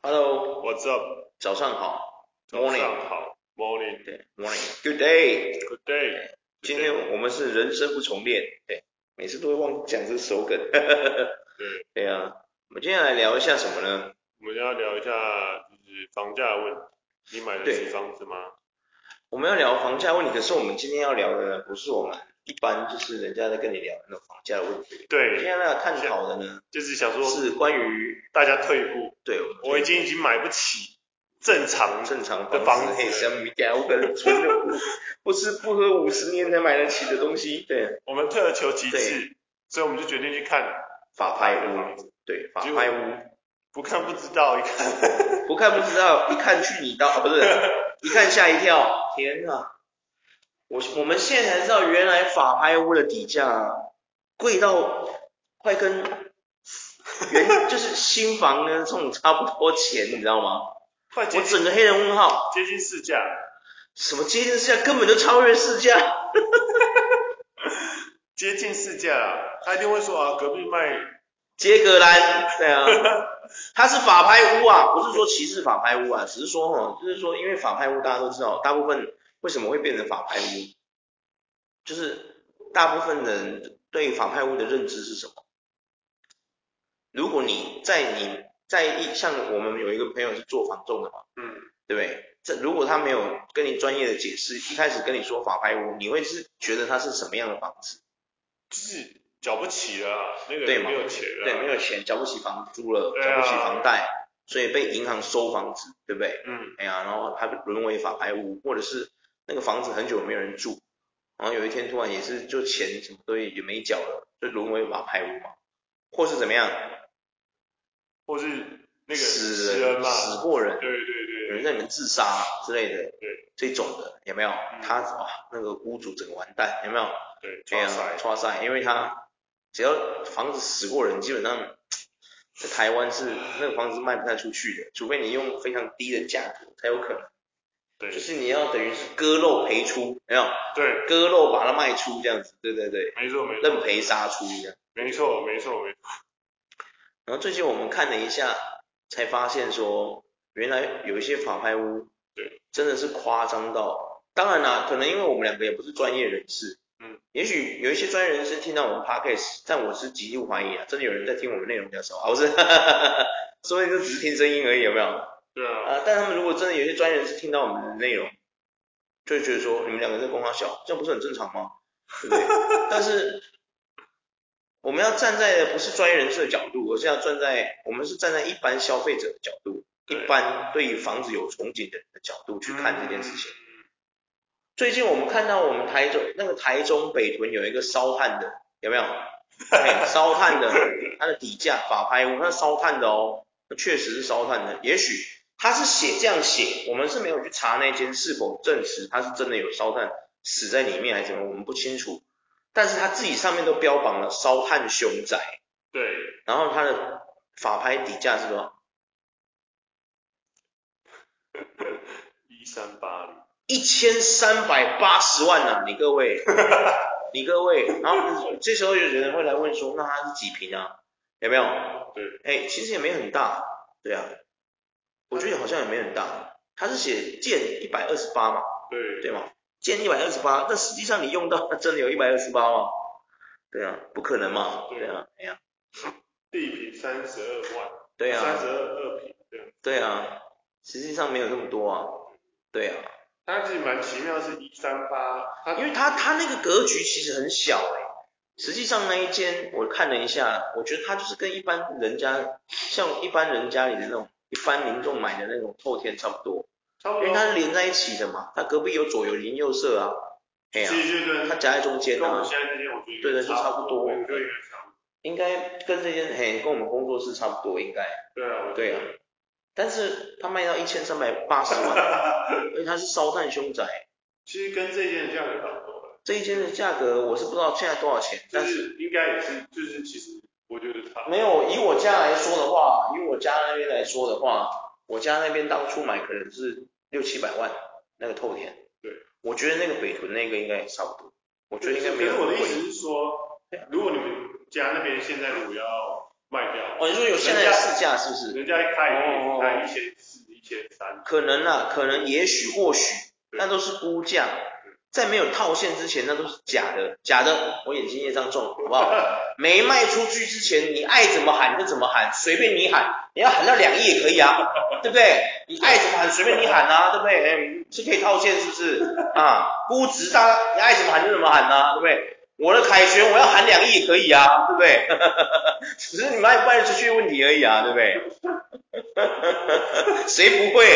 Hello，What's up？早上好，Morning。好，Morning。对，Morning。Good day。Good day。今天我们是人生不重练，对，每次都会忘讲这个手梗。对。对啊，我们今天来聊一下什么呢？我们要聊一下就是房价的问题。你买得起房子吗？我们要聊房价问题，可是我们今天要聊的呢，不是我们。一般就是人家在跟你聊那种房价的问题。对，现在要探讨的呢，就是想说，是关于大家退步。对，我已经已经买不起正常正常的房子，不吃不喝五十年才买得起的东西。对，我们退而求其次，所以我们就决定去看法拍屋。对，法拍屋，不看不知道，一看不看不知道，一看去你到，啊，不是，一看吓一跳，天哪！我我们现在才知道，原来法拍屋的底价贵到快跟原 就是新房呢这种差不多钱，你知道吗？我整个黑人问号，接近市价。什么接近市价？根本就超越市价。接近市价啊，他一定会说啊，隔壁卖杰格兰，对啊，他是法拍屋啊，不是说歧视法拍屋啊，只是说哈，就是说因为法拍屋大家都知道，大部分。为什么会变成法拍屋？就是大部分人对法拍屋的认知是什么？如果你在你在一像我们有一个朋友是做房仲的嘛，嗯，对不对？这如果他没有跟你专业的解释，一开始跟你说法拍屋，你会是觉得它是什么样的房子？就是缴不起了，那个对没有钱了，对，没有钱，缴不起房租了，缴不起房贷，所以被银行收房子，对不对？嗯，哎呀，然后他沦为法拍屋，或者是。那个房子很久没有人住，然后有一天突然也是就钱什么都也没缴了，就沦为法拍屋嘛，或是怎么样，或是那个死人嘛，死过人，对对对，有人在里面自杀之类的，对，这种的有没有？他哇，那个屋主整个完蛋，有没有？对，这样剉赛，因为他只要房子死过人，基本上在台湾是那个房子卖不太出去的，除非你用非常低的价格才有可能。对，就是你要等于是割肉赔出，没有？对，割肉把它卖出这样子，对对对，没错没错，认赔杀出一样，没错没错没错。然后最近我们看了一下，才发现说，原来有一些法拍屋，对，真的是夸张到，当然啦，可能因为我们两个也不是专业人士，嗯，也许有一些专业人士听到我们 podcast，但我是极度怀疑啊，真的有人在听我们内容比较少，啊不是，哈哈哈哈，所以就只是听声音而已，有没有？对啊，啊，但他们如果真的有些专业人士听到我们的内容，就会觉得说，你们两个在公他笑，这样不是很正常吗？对不对？但是我们要站在的不是专业人士的角度，而是要站在我们是站在一般消费者的角度，一般对于房子有憧憬的人的角度去看这件事情。最近我们看到我们台中那个台中北屯有一个烧炭的，有没有？哎，烧炭的，它的底价法拍屋，它是烧炭的哦，确实是烧炭的，也许。他是写这样写，我们是没有去查那间是否证实他是真的有烧炭死在里面还是怎么，我们不清楚。但是他自己上面都标榜了烧炭凶宅，对。然后他的法拍底价是多少？一三八零。一千三百八十万呐、啊，你各位，你各位，然后这时候有人会来问说，那他是几坪啊？有没有？对。哎，其实也没很大，对啊。我觉得好像也没很大，他是写建一百二十八嘛，对对吗？建一百二十八，那实际上你用到真的有一百二十八吗？对啊，不可能嘛，对啊，哎呀，地平三十二万，对啊，三十二二平，对，对啊，实际上没有那么多啊，对啊，它其实蛮奇妙，是一三八，因为它它那个格局其实很小哎、欸，实际上那一间我看了一下，我觉得它就是跟一般人家像一般人家里的那种。一般民众买的那种透天差不多，差不多，因为它是连在一起的嘛，它隔壁有左有邻右舍啊，哎呀，它夹在中间啊，对的，就差不多，应该跟这间嘿跟我们工作室差不多，应该，对啊，对啊，但是它卖到一千三百八十万，因为它是烧炭凶宅，其实跟这间的价格差不多，这一间的价格我是不知道现在多少钱，但是应该也是就是其实。我觉得差没有，以我家来说的话，以我家那边来说的话，我家那边当初买可能是六七百万那个透天。对，我觉得那个北屯那个应该也差不多。我觉得应该没有。可是我的意思是说，如果你们家那边现在如果要卖掉。哦，你说有现在的市价是不是？人家一开也开一千四、一千三。可能啊，可能也许或许，那都是估价。在没有套现之前，那都是假的，假的。我眼睛业障重，好不好？没卖出去之前，你爱怎么喊就怎么喊，随便你喊，你要喊到两亿也可以啊，对不对？你爱怎么喊随便你喊啊，对不对？哎，是可以套现是不是？啊，估值大，你爱怎么喊就怎么喊啊，对不对？我的凯旋我要喊两亿也可以啊，对不对？只是你卖不卖得出去的问题而已啊，对不对？谁不会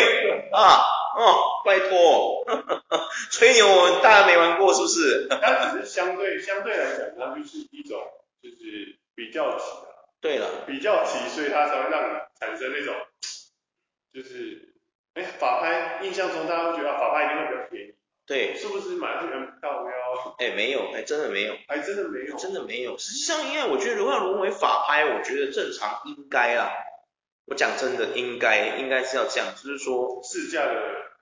啊？哦，拜托，吹牛我大家没玩过是不是？它只是相对相对来讲，它就是一种就是比较级啊。对了，比较级，所以它才会让你产生那种就是，哎，法拍，印象中大家会觉得法拍一定会比较便宜。对，是不是买这个人到标？哎，没有，哎，真的没有，还真的没有，真的没有。实际上，因为我觉得如果要沦为法拍，我觉得正常应该啦。我讲真的，应该应该是要这样，就是说市价的，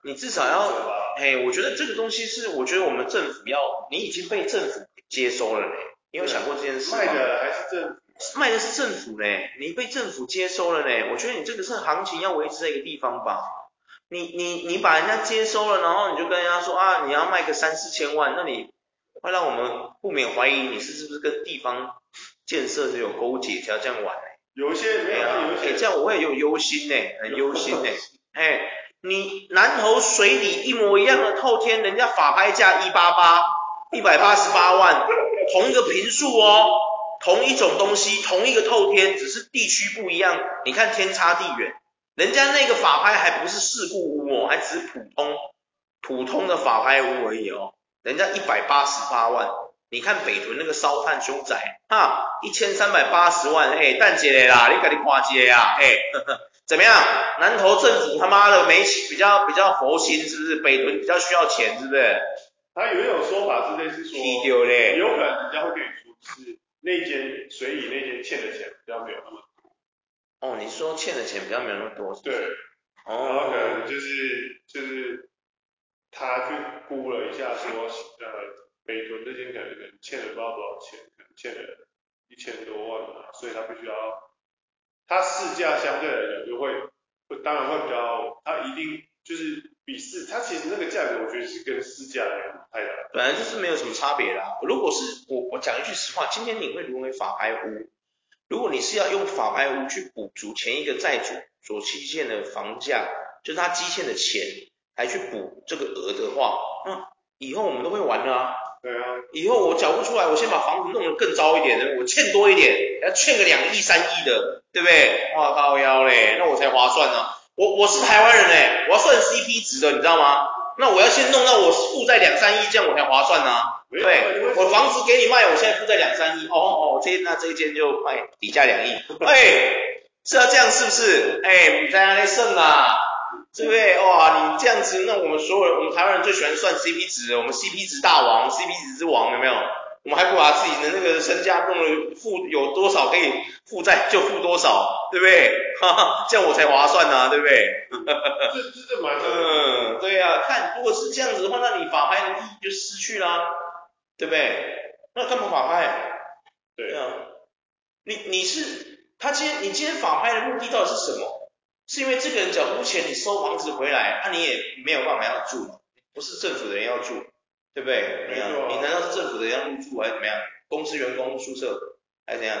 你至少要，嘿，我觉得这个东西是，我觉得我们政府要，你已经被政府接收了嘞，你有想过这件事吗？卖的还是政府，卖的是政府嘞，你被政府接收了嘞，我觉得你这个是行情要维持在一个地方吧，你你你把人家接收了，然后你就跟人家说啊，你要卖个三四千万，那你会让我们不免怀疑你是是不是跟地方建设是有勾结才要这样玩。有一些没有，啊、有一些、欸、这样我会有忧心呢，很忧心呢。哎，你南投水里一模一样的透天，人家法拍价一八八，一百八十八万，同一个平数哦，同一种东西，同一个透天，只是地区不一样，你看天差地远。人家那个法拍还不是事故屋哦，还只是普通普通的法拍屋而已哦，人家一百八十八万。你看北屯那个烧炭凶宅，哈，一千三百八十万，哎，蛋姐嘞啦，你赶紧跨街呀，哎，怎么样？南投政府他妈的没钱，比较比较佛心是不是？北屯比较需要钱是不是？他有一种说法是类似说，有可能人家会跟你说，是那间水里那间欠的钱比较没有那么多。哦，你说欠的钱比较没有那么多是是？对。哦。然后可能就是就是他去估了一下说，呃。北屯这间可能可能欠了不知道多少钱，可能欠了一千多万嘛，所以他必须要，他市价相对来讲就会，会当然会比较，他一定就是比市，他其实那个价格我觉得是跟市价没有太大，本来就是没有什么差别啦。如果是我我讲一句实话，今天你会沦为法拍屋，如果你是要用法拍屋去补足前一个债主所积欠的房价，就是他积欠的钱，来去补这个额的话，那以后我们都会玩的啊。对啊，以后我缴不出来，我先把房子弄得更糟一点的，我欠多一点，要欠个两亿三亿的，对不对？哇靠腰嘞，那我才划算呢、啊。我我是台湾人嘞，我要算 CP 值的，你知道吗？那我要先弄到我负债两三亿，这样我才划算呢、啊。对，我房子给你卖，我现在负债两三亿，哦哦，这那这一间就卖底价两亿，哎，是要这样是不是？哎，你在那里剩啊？对不对？哇，你这样子，那我们所有人，我们台湾人最喜欢算 CP 值，我们 CP 值大王，CP 值之王，有没有？我们还不把自己的那个身家弄得负有多少可以负债就负多少，对不对？哈哈，这样我才划算呐、啊，对不对？这这这蛮 嗯，对呀、啊，看如果是这样子的话，那你法拍的意义就失去啦，对不对？那干嘛法拍？对啊，你你是他今天你今天法拍的目的到底是什么？是因为这个人缴不钱，你收房子回来，那、啊、你也没有办法要住，不是政府的人要住，对不对？没有，你难道是政府的人要入住还是怎么样？公司员工宿舍还是怎样？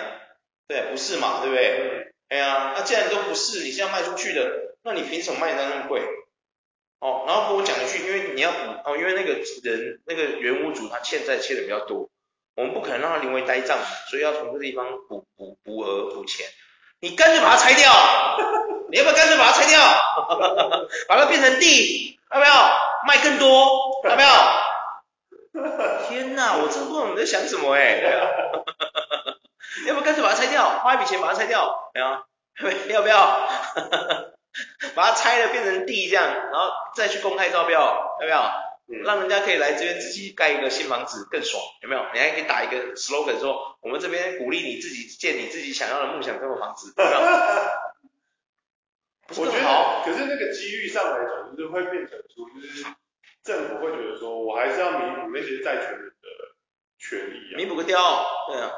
对，不是嘛，对不对？哎呀，那既然都不是，你是要卖出去的，那你凭什么卖的那么贵？哦，然后跟我讲一句，因为你要补哦，因为那个人那个原屋主他欠债欠的比较多，我们不可能让他临危呆账，所以要从这个地方补补补额补钱，你干脆把它拆掉。你要不要干脆把它拆掉，把它变成地，要不要卖更多？要不要？天哪，我真不知道你在想什么哎！要不要干脆把它拆掉，花一笔钱把它拆掉？没有？要不要？把它拆了变成地这样，然后再去公开招标，要不要？让人家可以来这边自己盖一个新房子更爽，有没有？你还可以打一个 slogan 说，我们这边鼓励你自己建你自己想要的梦想中的房子，有没有？我觉得，可是那个机遇上来讲，就是会变成说，就是政府会觉得说，我还是要弥补那些债权人的权利啊。弥补个掉，对啊，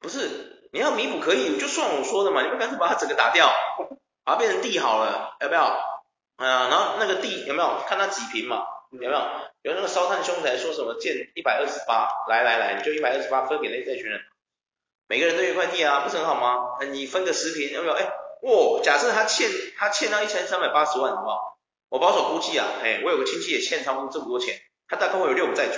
不是你要弥补可以，就算我说的嘛，你们干脆把它整个打掉，把它变成地好了，要不要？啊，然后那个地有没有？看它几平嘛，有没有？有那个烧炭兄台说什么建一百二十八，来来来，你就一百二十八分给那这群人，每个人都有一块地啊，不是很好吗？你分个十坪有没有？哎，哇，假设他欠他欠到一千三百八十万，好不好？我保守估计啊，哎，我有个亲戚也欠差不多这么多钱，他大概会有六个债主，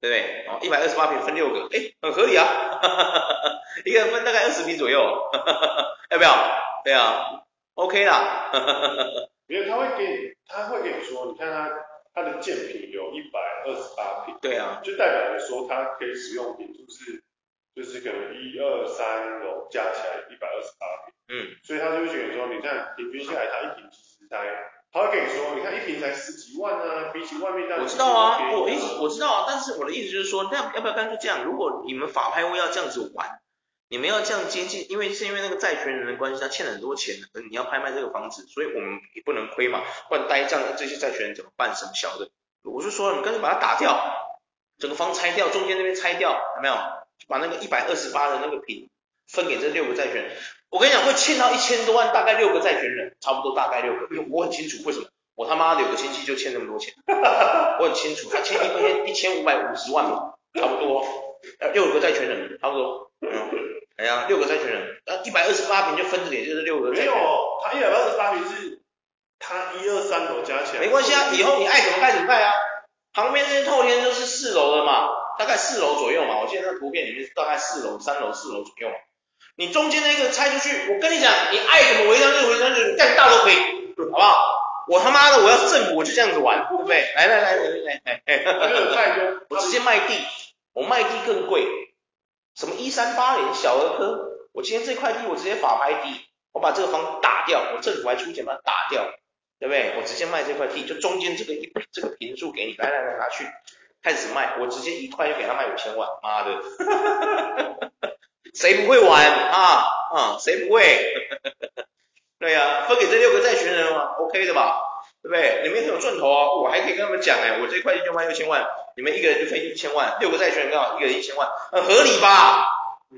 对不对？哦，一百二十八坪分六个，哎，很合理啊，哈哈哈哈一个人分大概二十坪左右，哈哈哈要不要？对啊，OK 啦，哈哈哈因为他会给你，他会给你说，你看他。它的建品有一百二十八坪，对啊，就代表着说它可以使用坪数是，就是可能一二三楼加起来一百二十八坪，嗯，所以他就会觉得说，你看平均下来，它一平其实才，他会跟你说，你看一平才十几万啊，比起外面那，我知道啊，我意思我知道啊，但是我的意思就是说，那要不要干脆这样？如果你们法拍屋要这样子玩，你们要这样接近，因为是因为那个债权人的关系，他欠了很多钱，可能你要拍卖这个房子，所以我们也不能亏嘛，不然呆账这些债权人怎么办？什么小的？我就说，你干脆把它打掉，整个房拆掉，中间那边拆掉，有没有？把那个一百二十八的那个坪分给这六个债权人。我跟你讲，会欠到一千多万，大概六个债权人，差不多大概六个，因为我很清楚为什么，我他妈的有个亲戚就欠那么多钱，我很清楚，他欠一千一千五百五十万嘛，差不多，六个债权人，差不多，嗯，哎呀，六个债权人，那一百二十八平就分着点，就是六个。没有，他一百二十八平是。他一二三楼加起来，没关系啊，以后你爱怎么盖怎么盖啊。旁边那些透天就是四楼的嘛，大概四楼左右嘛。我记得那图片里面是大概四楼、三楼、四楼左右嘛。你中间那个拆出去，我跟你讲，你爱怎么违章就违章，就干大都可以，好不好？我他妈的我要是政府我就这样子玩，对不对？来来来来来来，哎，我直接卖地，我卖地更贵，什么一三八零小儿科，我今天这块地我直接法拍地，我把这个房打掉，我政府还出钱把它打掉。对不对？我直接卖这块地，就中间这个一这个平数给你，来来来拿去，开始卖，我直接一块就给他卖五千万，妈的，谁不会玩啊啊？谁不会？对呀、分给这六个债权人嘛，OK 的吧？对不对？你们很有赚头啊，我还可以跟他们讲哎，我这块地就卖六千万，你们一个人就分一千万，六个债权人刚好一个人一千万，很合理吧？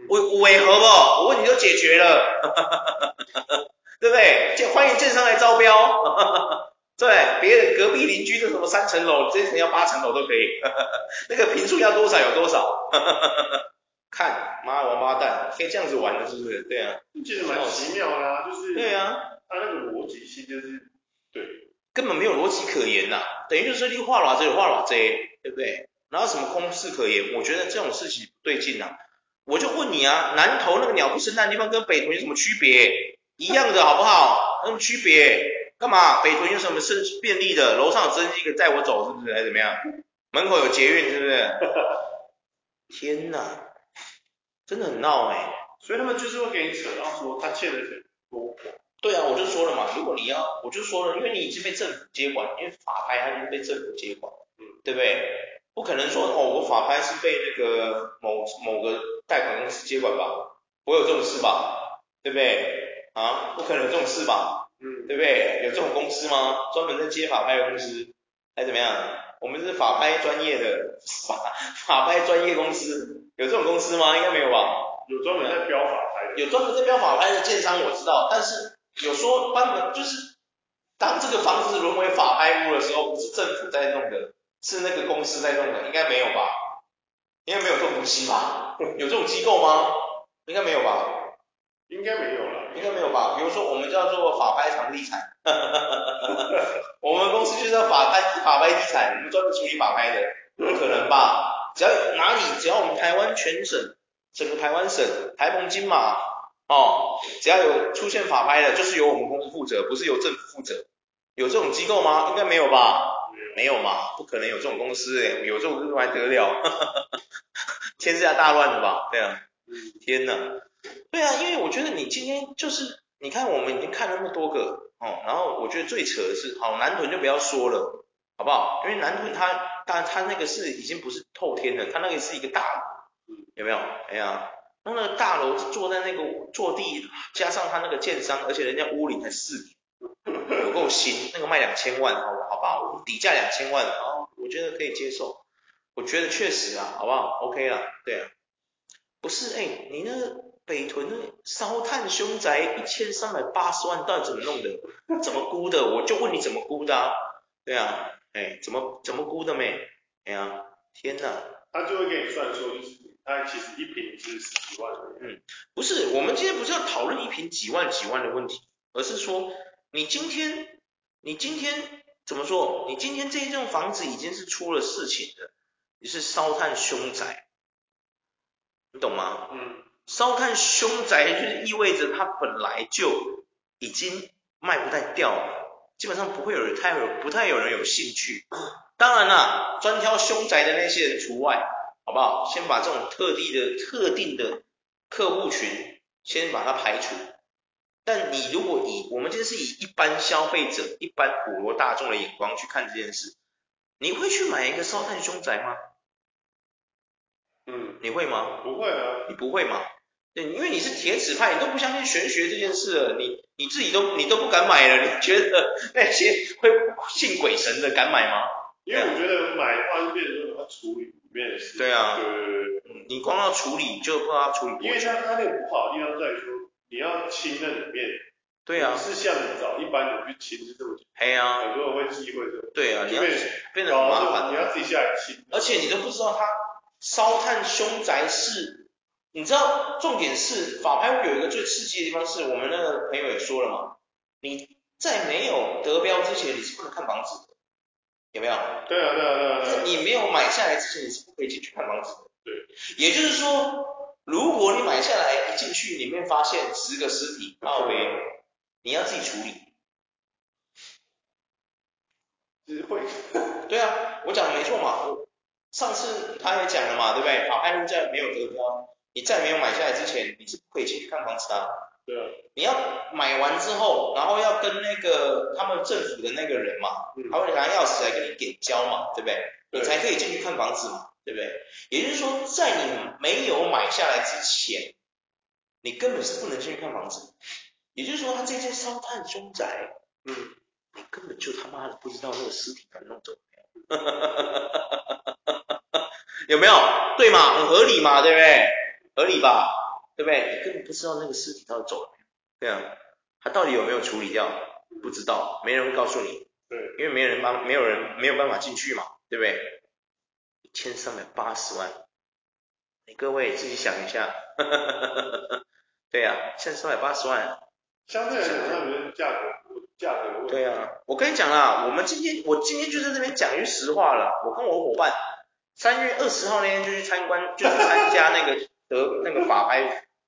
违违和不？我问题都解决了。对不对？就欢迎建商来招标，对，别人隔壁邻居的什么三层楼，这一层要八层楼都可以，那个坪数要多少有多少，看，妈王八蛋，可以这样子玩的，是不是？对啊，其实蛮奇妙啦啊，就是，对啊，他那个逻辑性就是，对，根本没有逻辑可言呐、啊，等于就是你画哪这有画哪这，对不对？然后什么公式可言？我觉得这种事情不对劲啊，我就问你啊，南投那个鸟不生蛋的地方跟北投有什么区别？一样的好不好？有什么区别？干嘛？北屯有什么是便利的？楼上有直升机可以载我走，是不是？还是怎么样？门口有捷运，是不是？天哪，真的很闹哎、欸！所以他们就是会给你扯到说他欠的钱多。对啊，我就说了嘛，如果你要，我就说了，因为你已经被政府接管，因为法拍它已经被政府接管，嗯，对不对？不可能说哦，我法拍是被那个某某个贷款公司接管吧？我有这种事吧？对不对？啊，不可能有这种事吧？嗯，对不对？有这种公司吗？专门在接法拍的公司，还怎么样？我们是法拍专业的法法拍专业公司，有这种公司吗？应该没有吧？有专门在标法拍的，有专门在标法拍的建商我知道，但是有说专门就是当这个房子沦为法拍屋的时候，不是政府在弄的，是那个公司在弄的，应该没有吧？应该没有这种东西吧？有这种机构吗？应该没有吧？应该没有了。应该没有吧？比如说我们叫做法拍房地产，我们公司就叫法拍法拍地产，我们专门处理法拍的，不可能吧？只要哪里，只要我们台湾全省，整个台湾省，台澎金马，哦，只要有出现法拍的，就是由我们公司负责，不是由政府负责。有这种机构吗？应该没有吧？没有嘛？不可能有这种公司诶，有这种公司还得了？天下大乱了吧？对啊，天哪！对啊，因为我觉得你今天就是，你看我们已经看那么多个哦，然后我觉得最扯的是，好南屯就不要说了，好不好？因为南屯他，但他那个是已经不是透天了，他那个是一个大楼，有没有？哎呀，那那个大楼坐在那个坐地，加上他那个建商，而且人家屋龄才四年，有够新，那个卖两千万，好好不好？底价两千万，哦，我觉得可以接受，我觉得确实啊，好不好？OK 啦，对啊。不是，哎，你那个北屯烧炭凶宅一千三百八十万，到底怎么弄的？怎么估的？我就问你怎么估的啊？对啊，哎，怎么怎么估的没？哎呀，天哪！他就会给你算说，就是他其实一坪是十几万。嗯，不是，我们今天不是要讨论一瓶几万几万的问题，而是说你今天你今天怎么说？你今天这一栋房子已经是出了事情的，你是烧炭凶宅，你懂吗？嗯。烧炭凶宅就是意味着它本来就已经卖不太掉了，基本上不会有人太有不太有人有兴趣。当然啦，专挑凶宅的那些人除外，好不好？先把这种特地的特定的客户群先把它排除。但你如果以我们今天是以一般消费者、一般普罗大众的眼光去看这件事，你会去买一个烧炭凶宅吗？嗯，你会吗？不会啊，你不会吗？对，因为你是铁齿派，你都不相信玄学这件事了，你你自己都你都不敢买了，你觉得那些会信鬼神的敢买吗？因为我觉得买的话就变成说要处理里面的事。对啊，对对对，你光要处理就不知道要处理多久。因为像它那个不好的地方在于说，你要清那里面。对啊。不是像你找一般人去清是这么简单。嘿啊。很多人会忌讳这个。对啊，你要变变得很麻烦。你要自己下来清。而且你都不知道他烧炭凶宅是。你知道重点是法拍屋有一个最刺激的地方，是我们那个朋友也说了嘛，你在没有得标之前，你是不能看房子的，有没有？对啊，对啊，对啊。在你没有买下来之前，你是不可以进去看房子的。对。也就是说，如果你买下来一进去，里面发现十个尸体，那 OK，你要自己处理。其实会。对啊，我讲的没错嘛。上次他也讲了嘛，对不对？法拍屋在没有得标。你在没有买下来之前，你是不可以进去看房子的啊。对啊。你要买完之后，然后要跟那个他们政府的那个人嘛，嗯、他会拿钥匙来跟你点交嘛，对不对？对。你才可以进去看房子嘛，对不对？也就是说，在你没有买下来之前，你根本是不能进去看房子。也就是说，他这些烧炭凶宅，嗯，你根本就他妈的不知道那个尸体把弄走没有，有没有？对嘛，很合理嘛，对不对？合理吧，对不对？你根本不知道那个尸体到底走了没有，对啊，他到底有没有处理掉？不知道，没人会告诉你，对，因为没人帮，没有人没有办法进去嘛，对不对？一千三百八十万，你各位自己想一下，对啊，一千三百八十万，相对来讲，他们价格价格。对啊，我跟你讲啦，我们今天我今天就在这边讲句实话了，我跟我伙伴三月二十号那天就去参观，就去参加那个。得那个法拍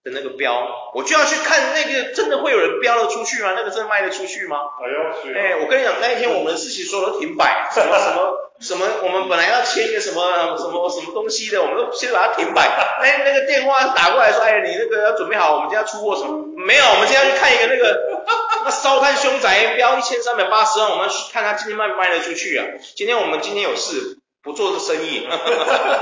的那个标，我就要去看那个真的会有人标了出去吗？那个真的卖得出去吗？哎呦，哎，我跟你讲，那一天我们的事情所有都停摆，什么什么什么，我们本来要签一个什么什么什么东西的，我们都先把它停摆。哎，那个电话打过来说，哎，你那个要准备好，我们今天要出货什么？没有，我们今天要去看一个那个那烧炭凶宅标一千三百八十万，我们去看他今天卖不卖得出去啊？今天我们今天有事，不做这生意，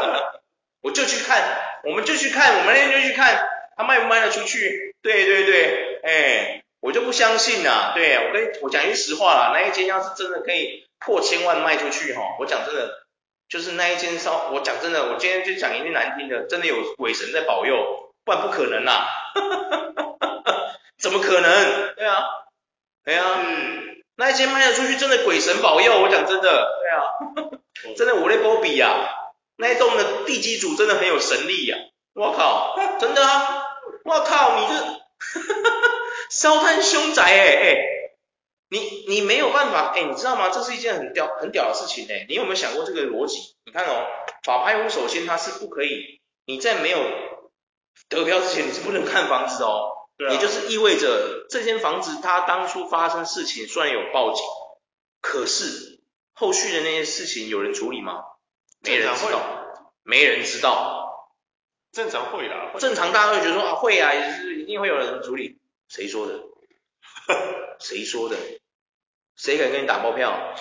我就去看。我们就去看，我们那天就去看他卖不卖得出去。对对对，哎，我就不相信呐。对，我跟我讲句实话啦，那一间要是真的可以破千万卖出去哈，我讲真的，就是那一间烧，我讲真的，我今天就讲一句难听的，真的有鬼神在保佑，不然不可能啦。怎么可能？对啊，对啊，嗯，那一间卖得出去，真的鬼神保佑，我讲真的，对啊，真的我的波比呀。那一栋的地基主真的很有神力呀、啊！我靠，真的！我靠，你这哈哈哈烧炭凶宅哎哎，你你没有办法哎，你知道吗？这是一件很屌很屌的事情哎，你有没有想过这个逻辑？你看哦，法拍屋首先它是不可以，你在没有得标之前你是不能看房子哦，对啊、也就是意味着这间房子它当初发生事情虽然有报警，可是后续的那些事情有人处理吗？没人知道，没人知道，正常会啦。正常大家会觉得说啊会啊，也是一定会有人处理。谁说的？谁说的？谁敢跟你打包票？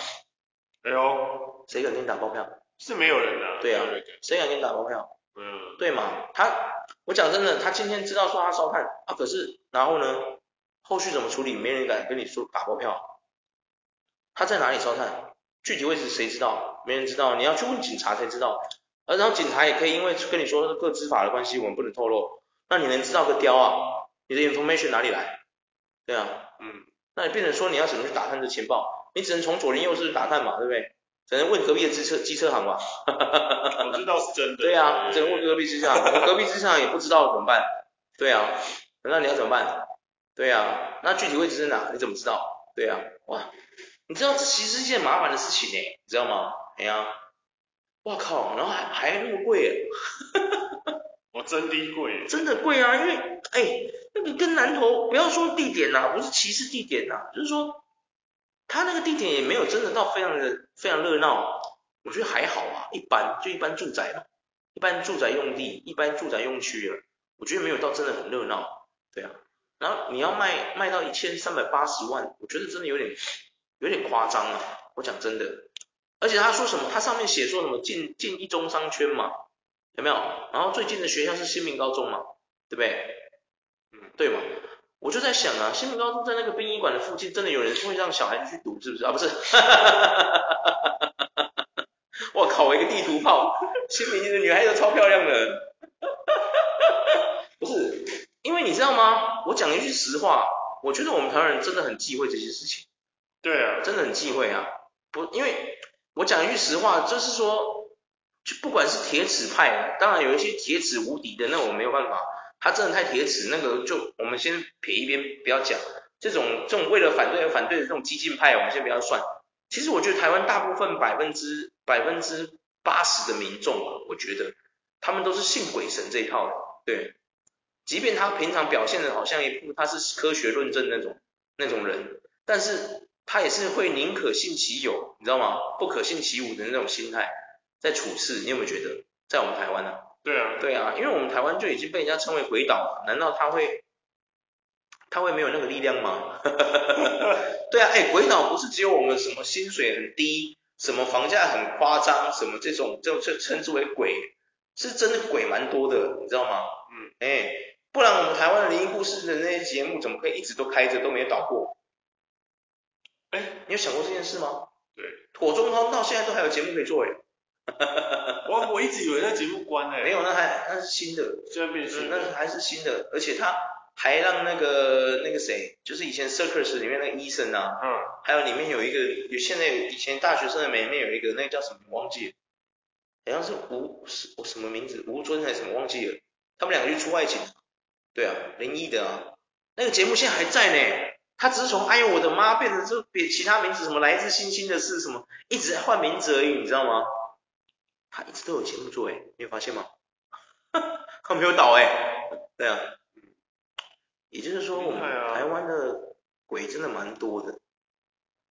哎呦，谁敢跟你打包票？是没有人啊。对啊，谁敢跟你打包票？嗯，对嘛？他，我讲真的，他今天知道说他烧炭啊，可是然后呢，后续怎么处理？没人敢跟你说打包票。他在哪里烧炭？具体位置谁知道？没人知道，你要去问警察才知道。而然后警察也可以因为跟你说各执法的关系，我们不能透露。那你能知道个雕啊？你的 information 哪里来？对啊，嗯，那你变成说你要怎么去打探这情报？你只能从左邻右舍打探嘛，对不对？只能问隔壁的机车机车行吧。我知道是真的。对啊，只能问隔壁机车行，隔壁机车行也不知道怎么办？对啊，那你要怎么办？对啊，那具体位置在哪？你怎么知道？对啊，哇，你知道这其实是一件麻烦的事情诶，你知道吗？哎呀，哇靠，然后还还那么贵，我真的贵，真的贵啊，因为哎，那个跟南投不要说地点呐、啊，不是歧视地点呐、啊，就是说他那个地点也没有真的到非常的非常热闹，我觉得还好啊，一般就一般住宅嘛，一般住宅用地，一般住宅用区了，我觉得没有到真的很热闹，对啊。然后你要卖卖到一千三百八十万，我觉得真的有点有点夸张啊！我讲真的，而且他说什么？他上面写说什么近近一中商圈嘛，有没有？然后最近的学校是新民高中嘛，对不对？嗯，对嘛？我就在想啊，新民高中在那个殡仪馆的附近，真的有人会让小孩子去读，是不是啊？不是！我靠，我一个地图炮，新民的女孩子超漂亮的！不是。因为你知道吗？我讲一句实话，我觉得我们台湾人真的很忌讳这些事情。对啊，真的很忌讳啊！不，因为我讲一句实话，就是说，就不管是铁齿派，当然有一些铁齿无敌的，那我没有办法，他真的太铁齿，那个就我们先撇一边不要讲。这种这种为了反对而反对的这种激进派，我们先不要算。其实我觉得台湾大部分百分之百分之八十的民众啊，我觉得他们都是信鬼神这一套的，对。即便他平常表现的好像一副他是科学论证那种那种人，但是他也是会宁可信其有，你知道吗？不可信其无的那种心态在处事，你有没有觉得在我们台湾呢？对啊，对啊，因为我们台湾就已经被人家称为鬼岛了，难道他会他会没有那个力量吗？对啊，哎，鬼岛不是只有我们什么薪水很低，什么房价很夸张，什么这种就就称之为鬼，是真的鬼蛮多的，你知道吗？嗯，哎。不然我们台湾的灵异故事的那些节目怎么可以一直都开着都没有倒过？哎，你有想过这件事吗？对，妥中通到现在都还有节目可以做哎。我我一直以为那节目关了。没有，那还那是新的。这边是那还是新的，而且他还让那个那个谁，就是以前 Circus 里面那个医生啊，嗯，还有里面有一个有现在以前大学生的里面有一个那个叫什么忘记了，好像是吴是什么名字吴尊还是什么忘记了，他们两个去出外景。对啊，灵异的啊，那个节目现在还在呢。他只是从哎呦我的妈变成这别其他名字，什么来自星星的是什么，一直在换名字而已，你知道吗？他一直都有节目做哎，你有发现吗？他没有倒哎。对啊，也就是说我们台湾的鬼真的蛮多的。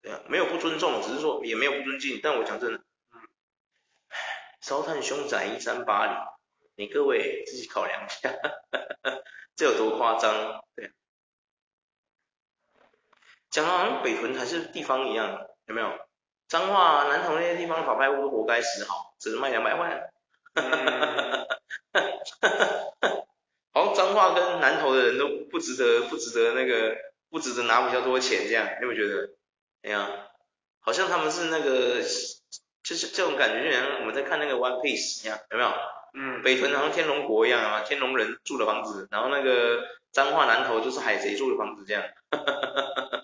对啊，没有不尊重，只是说也没有不尊敬。但我讲真的，嗯，烧炭凶宅一三八零，你各位自己考量一下。这有多夸张？对，讲的好像北屯还是地方一样，有没有？彰化、南投那些地方的法拍屋都活该死好，只能卖两百万。哈哈哈哈哈！好像彰化跟南投的人都不值得，不值得那个，不值得拿比较多钱这样，你有没有觉得？哎呀，好像他们是那个，就是这种感觉，就像我们在看那个 One Piece 一样，有没有？嗯，北屯好像天龙国一样啊，天龙人住的房子，然后那个彰化南投就是海贼住的房子这样，哈哈哈哈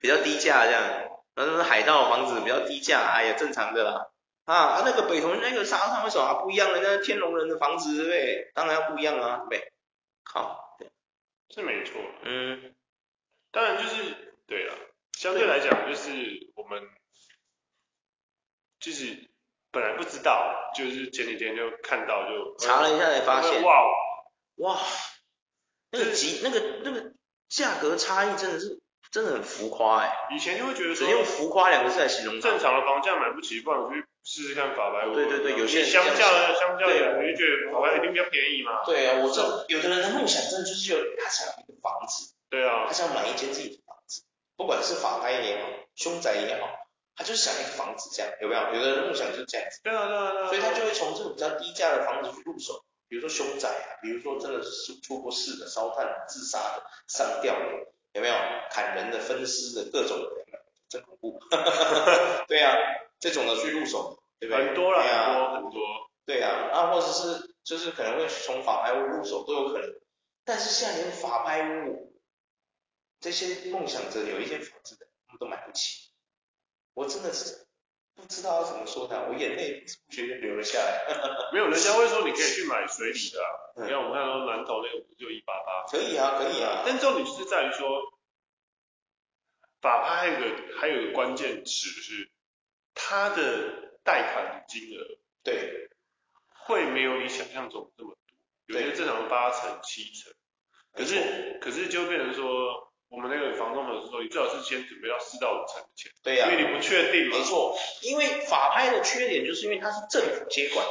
比较低价这样，然后那是海盗房子比较低价，哎呀正常的啦。啊，啊那个北屯那个沙滩为什么不一样呢？那天龙人的房子对不对？当然要不一样啊，对不对？好，对，是没错。嗯，当然就是对了，相对来讲就是我们就是。本来不知道，就是前几天就看到就查了一下才发现，哇哇，那个级那个那个价格差异真的是真的很浮夸哎。以前就会觉得只用浮夸两个字来形容，正常的房价买不起，不然我去试试看法拍屋。对对对，有些相较的相较的，我就觉得法拍一定比较便宜嘛。对啊，我这有的人的梦想真的就是有他想要一个房子，对啊，他想买一间自己的房子，不管是法拍也好，凶宅也好。他就是想一个房子这样，有没有？有的人梦想就是这样子。对啊，对啊，对啊。所以他就会从这种比较低价的房子去入手，比如说凶宅啊，比如说真的是出过事的、烧炭的、自杀的、上吊的，有没有？砍人的、分尸的各种的，真恐怖。对啊，这种的去入手，对不对？很多了，啊，很多很多。对啊，啊，或者是就是可能会从法拍屋入手都有可能。但是现在连法拍屋这些梦想着有一间房子的，他们都买不起。我真的是不知道要怎么说呢，我眼泪不知不觉就流了下来。没有，人家会说你可以去买水里的、啊，你看我们看到南投那个不就一八八？可以啊，可以啊。但重点就是在于说，法拍还有一个还有一个关键词是，它的贷款的金额对，会没有你想象中这么多，有些正常八成七成，可是可是就变成说。我们那个房东朋友说，你最好是先准备到四到五成的钱，对呀、啊，因为你不确定嘛。没错，因为法拍的缺点就是因为它是政府接管。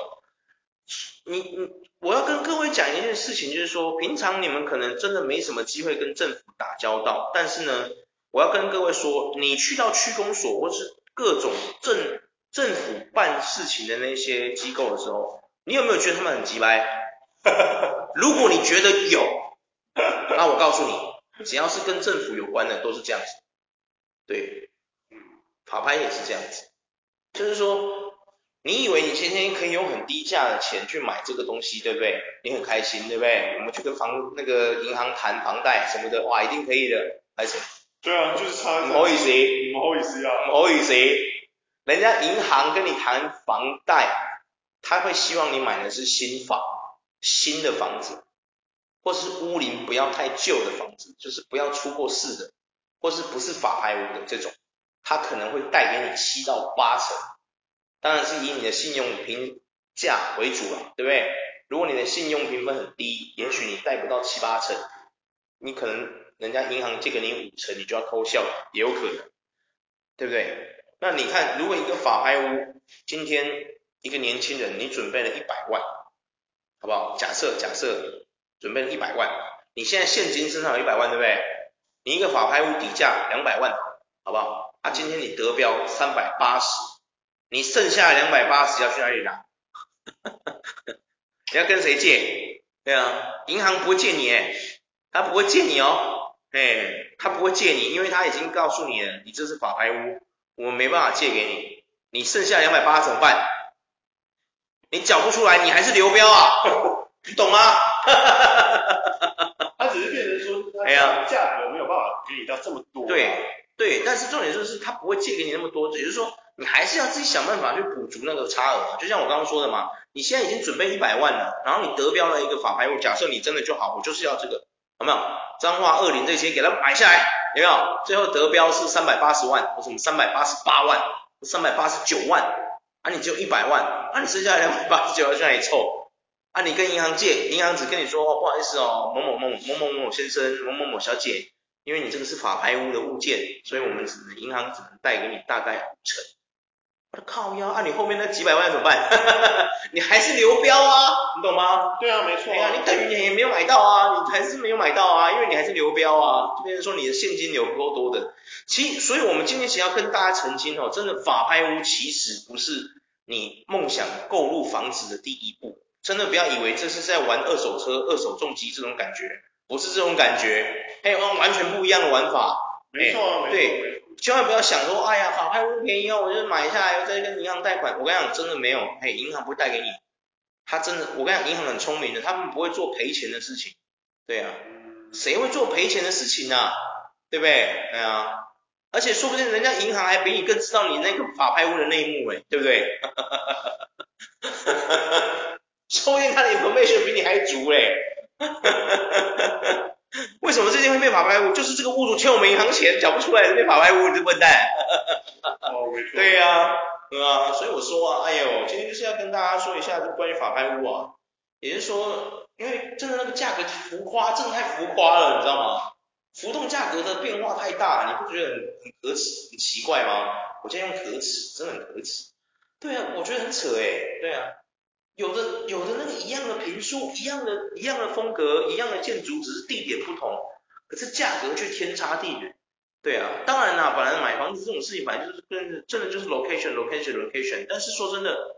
你你，我要跟各位讲一件事情，就是说，平常你们可能真的没什么机会跟政府打交道，但是呢，我要跟各位说，你去到区公所或是各种政政府办事情的那些机构的时候，你有没有觉得他们很急掰？如果你觉得有，那我告诉你。只要是跟政府有关的都是这样子，对，嗯，法拍也是这样子，就是说，你以为你今天可以用很低价的钱去买这个东西，对不对？你很开心，对不对？我们去跟房那个银行谈房贷什么的，哇，一定可以的，还是？对啊，就是差。不好意思，不好意思啊，不好意思，人家银行跟你谈房贷，他会希望你买的是新房，新的房子。或是屋龄不要太旧的房子，就是不要出过事的，或是不是法拍屋的这种，它可能会贷给你七到八成，当然是以你的信用评价为主了，对不对？如果你的信用评分很低，也许你贷不到七八成，你可能人家银行借给你五成，你就要偷笑了，也有可能，对不对？那你看，如果一个法拍屋，今天一个年轻人，你准备了一百万，好不好？假设假设。准备了一百万，你现在现金身上有一百万，对不对？你一个法拍屋底价两百万，好不好？啊，今天你得标三百八十，你剩下两百八十要去哪里拿？你要跟谁借？对啊，银行不会借你，哎，他不会借你哦，哎，他不会借你，因为他已经告诉你了，你这是法拍屋，我们没办法借给你。你剩下两百八怎么办？你缴不出来，你还是流标啊，你懂吗？哈哈哈哈哈！他只是变成说，哎呀，价格没有办法给你到这么多。对对，但是重点就是他不会借给你那么多，也就是说，你还是要自己想办法去补足那个差额。就像我刚刚说的嘛，你现在已经准备一百万了，然后你得标了一个法拍物，假设你真的就好，我就是要这个，有没有？彰化二林这些给他买下来，有没有？最后得标是三百八十万，或什么三百八十八万，三百八十九万，啊，你只有一百万，啊，你剩下两百八十九要去哪里凑？啊，你跟银行借，银行只跟你说，哦，不好意思哦，某某某某某某先生，某某某小姐，因为你这个是法拍屋的物件，所以我们只能银行只能贷给你大概五成。我的靠腰，啊，你后面那几百万怎么办？你还是流标啊，你懂吗？对啊，没错。对啊，你等于你也没有买到啊，你还是没有买到啊，因为你还是流标啊，就变成说你的现金流不够多的。其所以我们今天想要跟大家澄清哦，真的法拍屋其实不是你梦想购入房子的第一步。真的不要以为这是在玩二手车、二手重机这种感觉，不是这种感觉，还有完全不一样的玩法。没错、啊，对，千万不要想说，哎呀，法拍屋便宜哦，我就买下来，再跟银行贷款。我跟你讲，真的没有，嘿，银行不会贷给你，他真的，我跟你讲，银行很聪明的，他们不会做赔钱的事情。对啊，谁会做赔钱的事情啊？对不对？对啊，而且说不定人家银行还比你更知道你那个法拍屋的内幕，哎，对不对？哈哈哈哈哈哈。说不定他的 information 比你还足嘞，为什么这件会被法拍屋？就是这个屋主欠我们银行钱，缴不出来，被法拍屋，你这笨蛋。哦，没错。对呀，对啊，所以我说啊，哎呦，今天就是要跟大家说一下，就关于法拍屋啊，也就是说，因为真的那个价格浮夸，真的太浮夸了，你知道吗？浮动价格的变化太大，你不觉得很很可耻、很奇怪吗？我今天用可耻，真的很可耻。对啊，我觉得很扯哎，对啊。有的有的那个一样的评书，一样的一样的风格，一样的建筑，只是地点不同，可是价格却天差地远。对啊，当然啦，本来买房子这种事情，本来就是跟真的就是 location location location。但是说真的，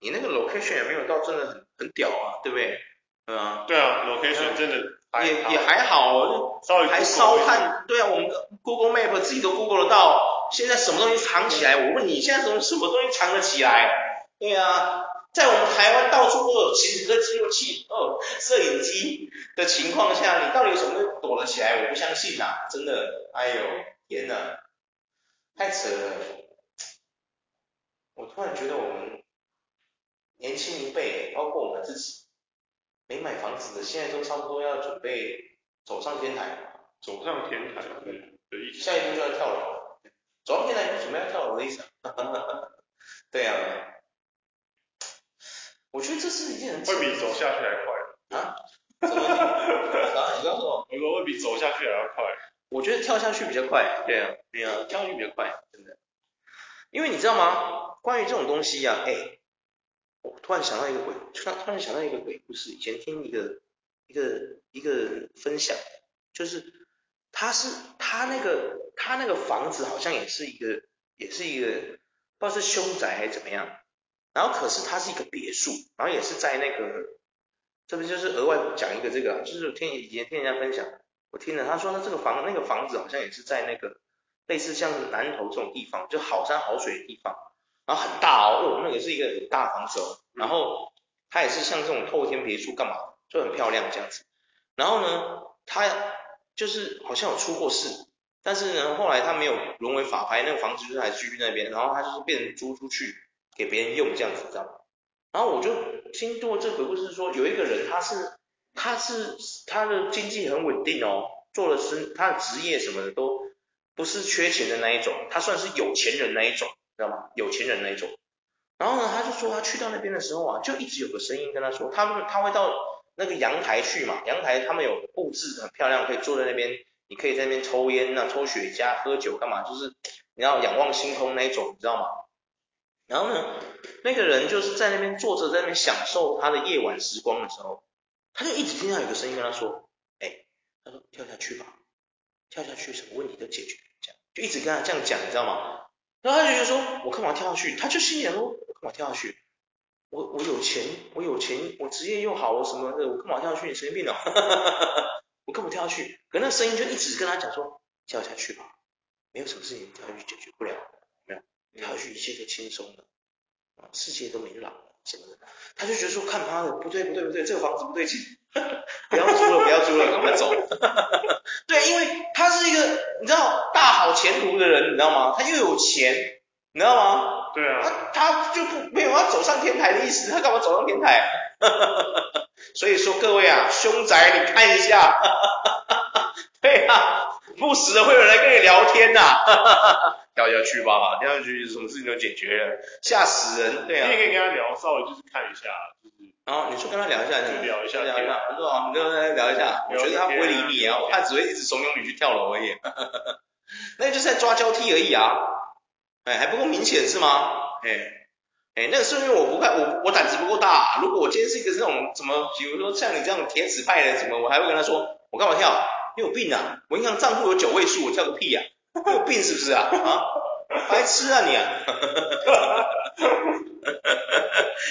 你那个 location 也没有到真的很很屌啊，对不对？嗯啊，对啊，location 真的也也还好，稍微还烧炭。对啊，我们 Google Map 自己都 Google 得到。现在什么东西藏起来？我问你，现在什么什么东西藏得起来？对啊。在我们台湾到处都有行车记录器、哦，摄影机的情况下，你到底有什么躲得起来？我不相信呐、啊，真的，哎呦，天哪，太扯了！我突然觉得我们年轻一辈，包括我们自己，没买房子的，现在都差不多要准备走上天台，走上天台，对，的意思。下一步就要跳楼，走上天台就准备要跳楼的意思。对啊。我觉得这是一件很会比走下去还快啊？什么？你刚说？我说会比走下去还要快。我觉得跳下去比较快。对啊，对啊，跳下去比较快，真的。因为你知道吗？关于这种东西呀、啊，哎，我突然想到一个鬼，突然突然想到一个鬼故事。以前听一个一个一个分享，就是他是他那个他那个房子好像也是一个也是一个不知道是凶宅还是怎么样。然后可是它是一个别墅，然后也是在那个，这边就是额外讲一个这个，就是听以前听人家分享，我听了他说他这个房那个房子好像也是在那个类似像南投这种地方，就好山好水的地方，然后很大哦，哦那个是一个大房子哦，然后它也是像这种透天别墅干嘛，就很漂亮这样子，然后呢，他就是好像有出过事，但是呢后来他没有沦为法拍，那个房子就是还继续那边，然后他就是变成租出去。给别人用这样子，知道吗？然后我就听过这个故事说，有一个人他是他是他的经济很稳定哦，做了生他的职业什么的都不是缺钱的那一种，他算是有钱人那一种，知道吗？有钱人那一种。然后呢，他就说他去到那边的时候啊，就一直有个声音跟他说，他们他会到那个阳台去嘛，阳台他们有布置很漂亮，可以坐在那边，你可以在那边抽烟呐，抽雪茄，喝酒干嘛，就是你要仰望星空那一种，你知道吗？然后呢，那个人就是在那边坐着，在那边享受他的夜晚时光的时候，他就一直听到有个声音跟他说：“哎，他说跳下去吧，跳下去什么问题都解决。”这样就一直跟他这样讲，你知道吗？然后他就觉得说：“我干嘛跳下去？”他就心里想说：“我干嘛跳下去？我我有钱，我有钱，我职业又好，我什么的，我干嘛跳下去？你神经病哦！我干嘛跳下去？”可那声音就一直跟他讲说：“跳下去吧，没有什么事情跳下去解决不了。”跳下去一切都轻松了，啊，世界都明朗了什么的，他就觉得说，看他的不对不对不对，这个房子不对劲，不要租了不要租了，赶快走。对，因为他是一个你知道大好前途的人，你知道吗？他又有钱，你知道吗？对啊。他他就不没有要走上天台的意思，他干嘛走上天台？所以说各位啊，凶宅你看一下，对啊，不死的会有人来跟你聊天呐、啊。跳下去吧，跳下去什么事情都解决了，吓死人，对啊。你也可以跟他聊，稍微就是看一下，就是。然后你去跟他聊一下，就聊一下，聊一下。他说啊，你跟他聊一下，我觉得他不会理你啊，他只会一直怂恿你去跳楼而已。那就是在抓交替而已啊，哎，还不够明显是吗？哎，哎，那个是因为我不看，我我胆子不够大。如果我今天是一个这种什么，比如说像你这样铁齿派的什么，我还会跟他说，我干嘛跳？你有病啊！我银行账户有九位数，我跳个屁呀！有病是不是啊？啊，白痴啊你啊！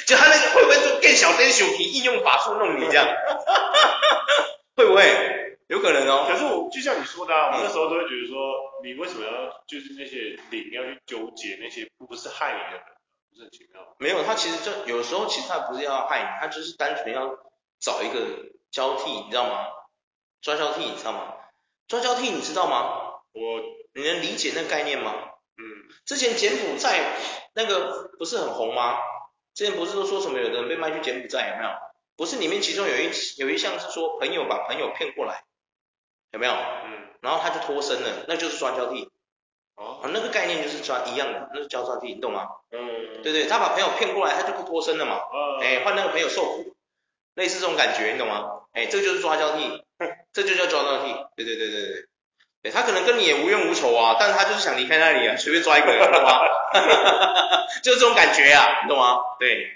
就他那个会不会就更小灯熊皮应用法术弄你这样？会不会？有可能哦。可是我就像你说的啊，我那时候都会觉得说，你为什么要就是那些灵要去纠结那些不是害你的人，不是很奇妙？没有，他其实就有时候其实他不是要害你，他就是单纯要找一个交替，你知道吗？抓交替，你知道吗？抓交替，你知道吗？我。你能理解那个概念吗？嗯，之前柬埔寨那个不是很红吗？之前不是都说什么有的人被卖去柬埔寨有没有？不是里面其中有一有一项是说朋友把朋友骗过来，有没有？嗯，然后他就脱身了，那就是抓交替。哦，那个概念就是抓一样的，那是抓交替，你懂吗？嗯，对对，他把朋友骗过来，他就不脱身了嘛。嗯，哎，换那个朋友受苦，类似这种感觉，你懂吗？哎，这就是抓交替，这就叫抓交替。对对对对对。对，他可能跟你也无冤无仇啊，但是他就是想离开那里啊，随便抓一个人，懂吗？就是这种感觉啊，你懂吗？对，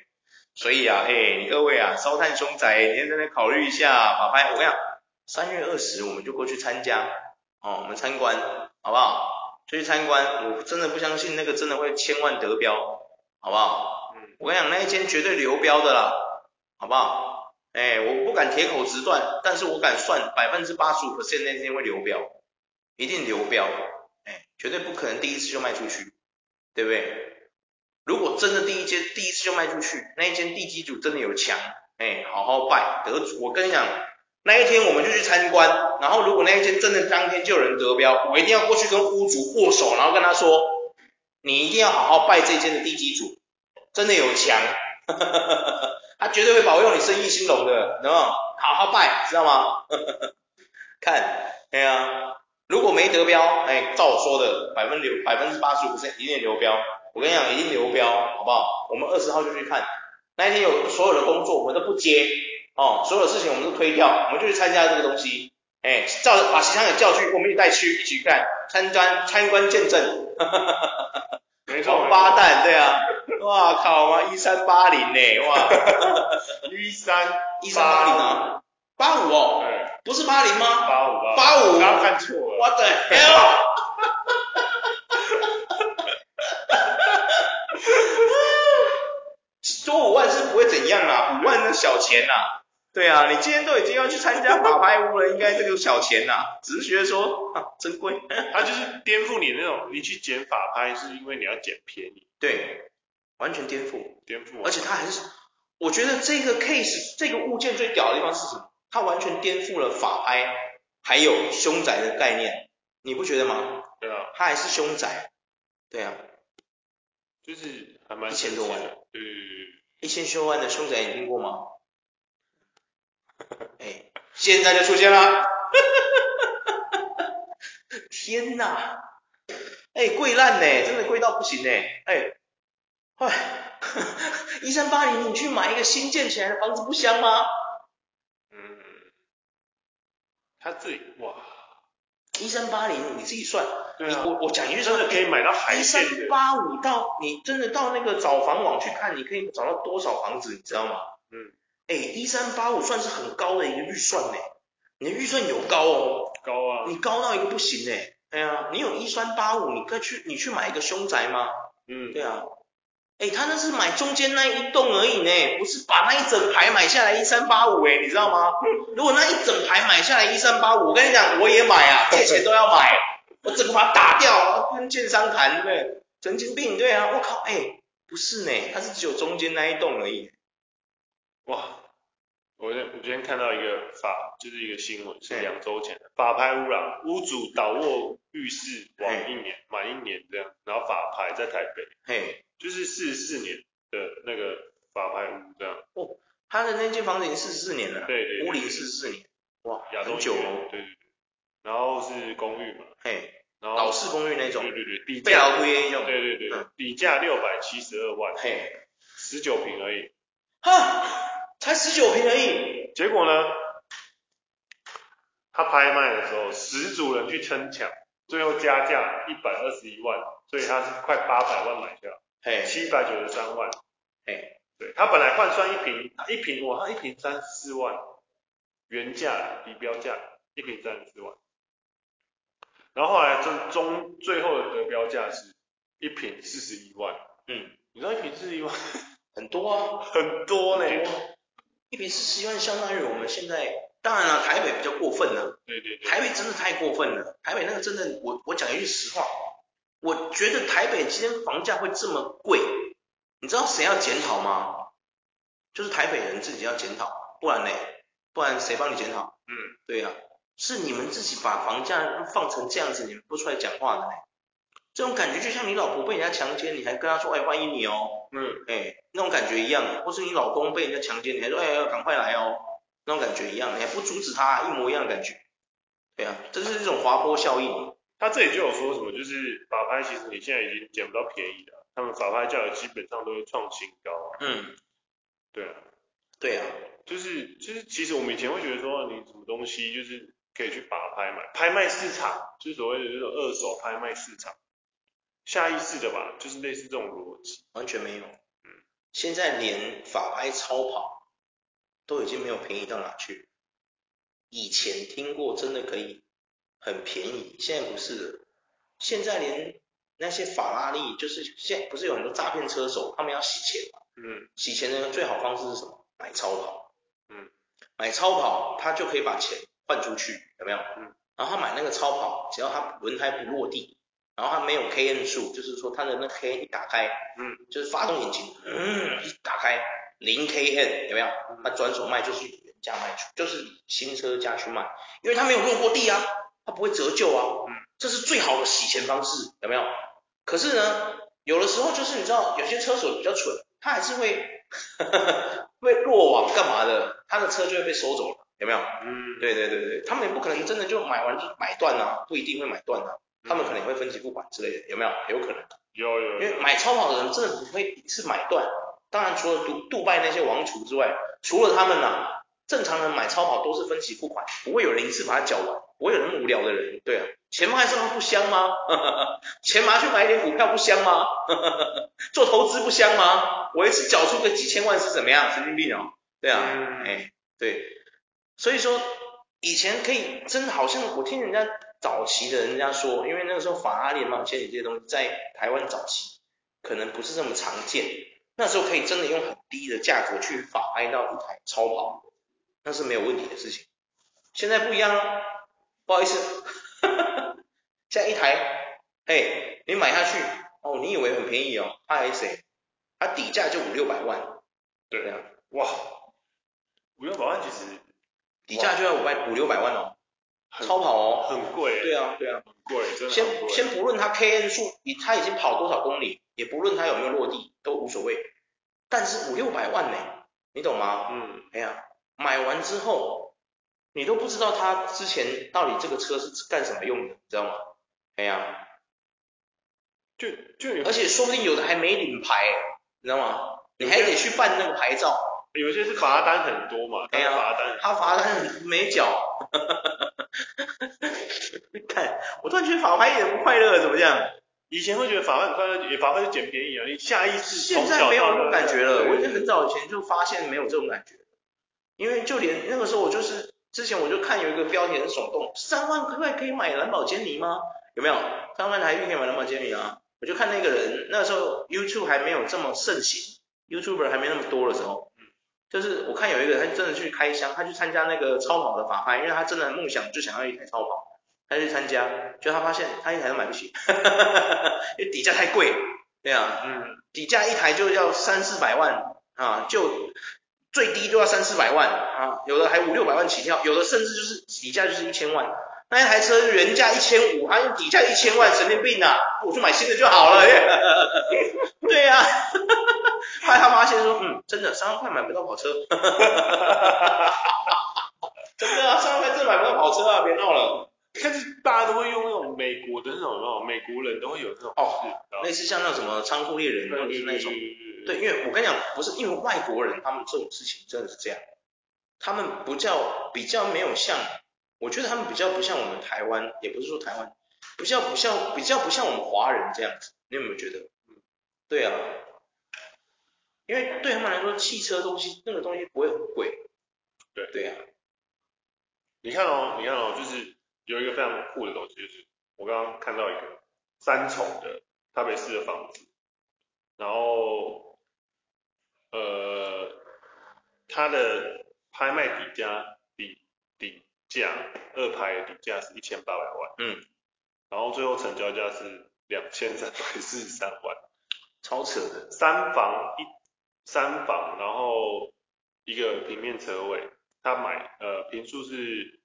所以啊，哎，你各位啊，烧炭凶宅，你在那边考虑一下，法拍，我跟你讲，三月二十我们就过去参加，哦，我们参观，好不好？就去参观，我真的不相信那个真的会千万得标，好不好？嗯，我跟你讲，那一间绝对流标的啦，好不好？哎，我不敢铁口直断，但是我敢算百分之八十五 percent 那间会流标。一定流标，哎，绝对不可能第一次就卖出去，对不对？如果真的第一间第一次就卖出去，那一间地基主真的有强，哎，好好拜得主。我跟你讲，那一天我们就去参观，然后如果那一间真的当天就有人得标，我一定要过去跟屋主握手，然后跟他说，你一定要好好拜这间的地基主，真的有强，他绝对会保佑你生意兴隆的，懂吗？好好拜，知道吗？看，哎呀，如果没得标，哎，照我说的，百分之百分之八十五一定流标。我跟你讲，一定流标，好不好？我们二十号就去看，那一天有所有的工作我们都不接，哦，所有的事情我们都推掉，我们就去参加这个东西，哎，照着把其他人叫去，我们一起带去一起看。参观参观见证，哈哈哈哈哈，没错，八蛋，对啊，哇靠啊，一三八零呢，哇，一 三一三八零啊，八五哦，不是八零吗？八五八八五，刚刚看错了，What the hell？多五万是不会怎样啦，五万那小钱呐。对啊，你今天都已经要去参加法拍屋了，应该这个小钱呐，只是觉得说啊真贵。他就是颠覆你那种，你去捡法拍是因为你要捡便宜。对，完全颠覆。颠覆。而且他还是，我觉得这个 case 这个物件最屌的地方是什么？它完全颠覆了法拍还有凶宅的概念，你不觉得吗？对啊。它还是凶宅。对啊。就是还蛮一千多万。对对对。一千多万的凶宅你听过吗？哎，现在就出现了，天哪，哎，贵烂呢，真的贵到不行呢，哎，哎，一三八零，你去买一个新建起来的房子不香吗？嗯，他自己哇，一三八零，你自己算，对啊，我我讲一句真的可以买到海线的，一三八五到你真的到那个找房网去看，你可以找到多少房子，你知道吗？嗯。哎，一三八五算是很高的一个预算呢，你的预算有高哦，高啊，你高到一个不行呢。哎呀，你有一三八五，你可以去你去买一个凶宅吗？嗯，对啊，哎，他那是买中间那一栋而已呢，不是把那一整排买下来一三八五哎，你知道吗？如果那一整排买下来一三八五，我跟你讲，我也买啊，借钱都要买，我整个把它打掉，跟建商谈，对不对？神经病，对啊，我靠，哎，不是呢，他是只有中间那一栋而已。哇，我我今天看到一个法，就是一个新闻，是两周前的法拍屋啦，屋主倒卧浴室满一年，满一年这样，然后法拍在台北，嘿，就是四十四年的那个法拍屋这样。哦，他的那间房子已经四十四年了，对对，屋龄四十四年，哇，亚洲很久哦，对对对，然后是公寓嘛，嘿，然后老式公寓那种，对对对，底被劳推那种，对对对，底价六百七十二万，嘿，十九平而已，哈。才十九平而已，结果呢？他拍卖的时候，十组人去争抢，最后加价一百二十一万，所以他是快八百万买下，嘿，七百九十三万，嘿，对，他本来换算一坪，一瓶哇，他一瓶三十四万，原价比标价一瓶三十四万，然后后来中中最后的得标价是一瓶四十一万，嗯，你知道一瓶四十一万？很多啊，很多呢。一瓶四十一万相当于我们现在，当然了，台北比较过分了。对对对。台北真的太过分了，台北那个真的，我我讲一句实话，我觉得台北今天房价会这么贵，你知道谁要检讨吗？就是台北人自己要检讨，不然呢？不然谁帮你检讨？嗯，对呀、啊，是你们自己把房价放成这样子，你们不出来讲话的呢。这种感觉就像你老婆被人家强奸，你还跟她说，哎，欢迎你哦，嗯，哎，那种感觉一样，或是你老公被人家强奸，你还说，哎，赶快来哦，那种感觉一样，你还不阻止他，一模一样的感觉，对啊，这是一种滑坡效应。他这里就有说什么，就是法拍其实你现在已经捡不到便宜了，他们法拍价格基本上都会创新高啊。嗯，对啊，对啊，就是就是其实我们以前会觉得说，你什么东西就是可以去法拍卖，拍卖市场就是所谓的这种二手拍卖市场。下意识的吧，就是类似这种逻辑，完全没有。嗯，现在连法拍超跑都已经没有便宜到哪去。以前听过真的可以很便宜，现在不是了。现在连那些法拉利，就是现在不是有很多诈骗车手，他们要洗钱嘛？嗯，洗钱的最好方式是什么？买超跑。嗯，买超跑他就可以把钱换出去，有没有？嗯，然后他买那个超跑，只要他轮胎不落地。然后他没有 KN 数，就是说他的那 KN 一打开，嗯，就是发动引擎，嗯，一打开零 KN 有没有？他转手卖就是原价卖出，就是新车价去卖，因为他没有落过地啊，它不会折旧啊，嗯，这是最好的洗钱方式，有没有？可是呢，有的时候就是你知道，有些车手比较蠢，他还是会 会落网干嘛的，他的车就会被收走了，有没有？嗯，对对对对，他们也不可能真的就买完就买断啊，不一定会买断啊。他们可能会分期付款之类的，有没有？有可能。有有，有。因为买超跑的人真的不会一次买断。当然，除了杜杜拜那些王储之外，除了他们呐、啊，正常人买超跑都是分期付款，不会有人一次把它缴完，不会有那么无聊的人。对啊，钱放在身上不香吗？钱拿去买一点股票不香吗？做投资不香吗？我一次缴出个几千万是怎么样？神经病哦。对啊，嗯、哎，对。所以说，以前可以真的好像我听人家。早期的人家说，因为那个时候法拉利嘛，千里这些东西在台湾早期可能不是这么常见，那时候可以真的用很低的价格去法拍到一台超跑，那是没有问题的事情。现在不一样了，不好意思，现在一台，嘿，你买下去，哦，你以为很便宜哦，RS，它底价就五六百万，对啊，哇，五六百万其实底价就要五百五六百万哦。超跑哦，很贵，对啊，对啊，很贵，真的。先先不论它 KN 数，你它已经跑多少公里，也不论它有没有落地，都无所谓。但是五六百万呢，你懂吗？嗯，哎呀，买完之后，你都不知道他之前到底这个车是干什么用的，你知道吗？哎呀，就就而且说不定有的还没领牌，你知道吗？你还得去办那个牌照。有些是罚单很多嘛，哎呀，罚单，他罚单没缴。看，我突然觉得法拍一点不快乐，怎么样？以前会觉得法拍很快乐，也法拍就捡便宜啊。你下意识现在没有那种感觉了。我已经很早以前就发现没有这种感觉，因为就连那个时候我就是之前我就看有一个标题很耸动，三万块可以买蓝宝坚尼吗？有没有？三万台币可以买蓝宝坚尼啊？我就看那个人那个时候 YouTube 还没有这么盛行，YouTuber 还没那么多的时候。就是我看有一个，他真的去开箱，他去参加那个超跑的法拍，因为他真的梦想就想要一台超跑，他去参加，就他发现他一台都买不起，哈哈哈哈因为底价太贵，对啊，嗯，底价一台就要三四百万啊，就最低都要三四百万啊，有的还五六百万起跳，有的甚至就是底价就是一千万，那一台车原价一千五，它用底价一千万，神经病啊，我去买新的就好了，对呀、啊。后来他发现说，嗯，真的三万块买不到跑车，真的啊，三万块真的买不到跑车啊，别闹了。但是大家都会用那种美国的那种，那种美国人都会有这种哦，类似像那种什么仓库猎人或者是那种，对，因为我跟你讲，不是因为外国人他们这种事情真的是这样，他们不叫比较没有像，我觉得他们比较不像我们台湾，也不是说台湾，比较不像比较不像我们华人这样子，你有没有觉得？嗯，对啊。因为对他们来说，汽车东西那个东西不会很贵。对对呀、啊。你看哦，你看哦，就是有一个非常酷的东西，就是我刚刚看到一个三重的台北市的房子，然后呃，它的拍卖底价底底价二拍底价是一千八百万，嗯，然后最后成交价是两千三百四十三万，超扯的，三房一。三房，然后一个平面车位，他买呃平数是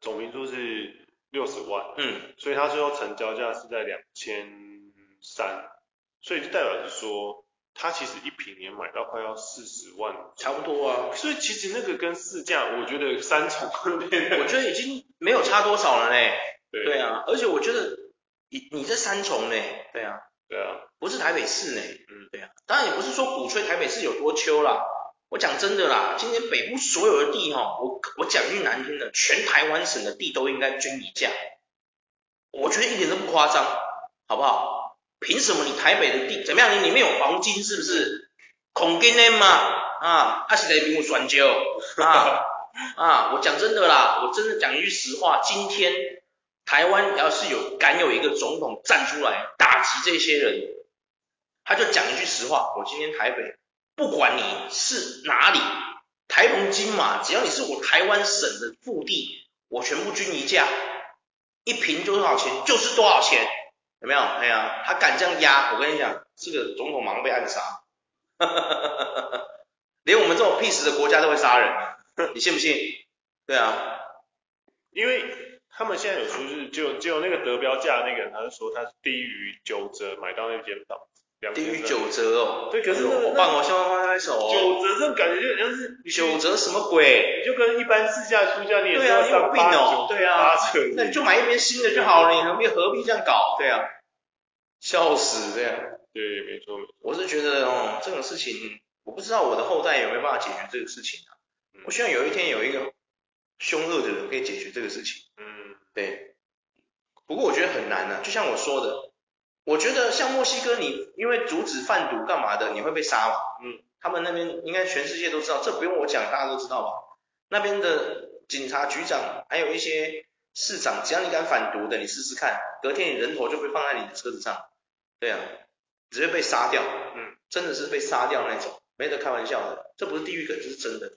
总平数是六十万，嗯，所以他最后成交价是在两千三，所以就代表是说他其实一平也买到快要四十万，差不多啊，所以其实那个跟市价，我觉得三重，我觉得已经没有差多少了嘞，对，对啊，而且我觉得你你这三重呢，对啊。对啊，不是台北市呢，嗯，对啊，当然也不是说鼓吹台北市有多秋啦，我讲真的啦，今天北部所有的地哈，我我讲句难听的，全台湾省的地都应该均一价，我觉得一点都不夸张，好不好？凭什么你台北的地怎么样？你里面有黄金是不是？恐金的嘛，啊，他是在比我选旧啊啊，我讲真的啦，我真的讲一句实话，今天。台湾要是有敢有一个总统站出来打击这些人，他就讲一句实话：我今天台北，不管你是哪里，台澎金马，只要你是我台湾省的腹地，我全部均一价，一坪多少钱就是多少钱，有没有？哎呀，他敢这样压，我跟你讲，这个总统马上被暗杀。哈哈哈连我们这种屁死的国家都会杀人，你信不信？对啊，因为他们现在有说是就就那个得标价那个人，他是说他是低于九折买到那间房。低于九折哦，对，可是那个我帮我向他拍手哦。九折这种感觉就好像是九折什么鬼？你就跟一般市价出价你也对啊，你有病哦，对啊，八折，那你就买一边新的就好了，你何必何必这样搞？对啊，笑死这样。对，没错没错。我是觉得哦，这种事情，我不知道我的后代有没有办法解决这个事情啊。我希望有一天有一个凶恶的人可以解决这个事情。嗯，对。不过我觉得很难啊，就像我说的。我觉得像墨西哥，你因为阻止贩毒干嘛的，你会被杀嘛？嗯，他们那边应该全世界都知道，这不用我讲，大家都知道吧？那边的警察局长还有一些市长，只要你敢反毒的，你试试看，隔天你人头就会放在你的车子上，对啊，直接被杀掉，嗯，真的是被杀掉那种，没得开玩笑的，这不是地狱梗，这是真的。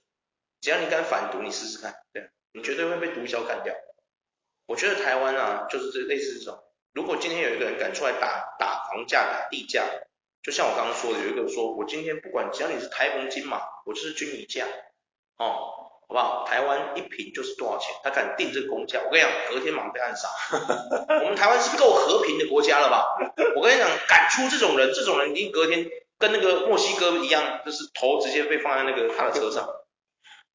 只要你敢反毒，你试试看，对啊，你绝对会被毒枭干掉。我觉得台湾啊，就是这类似这种。如果今天有一个人敢出来打打房价、打地价，就像我刚刚说的，有一个说，我今天不管，只要你是台澎金马，我就是均一价，哦，好不好？台湾一平就是多少钱？他敢定这个公价，我跟你讲，隔天马上被暗杀。我们台湾是够和平的国家了吧？我跟你讲，敢出这种人，这种人一定隔天跟那个墨西哥一样，就是头直接被放在那个他的车上，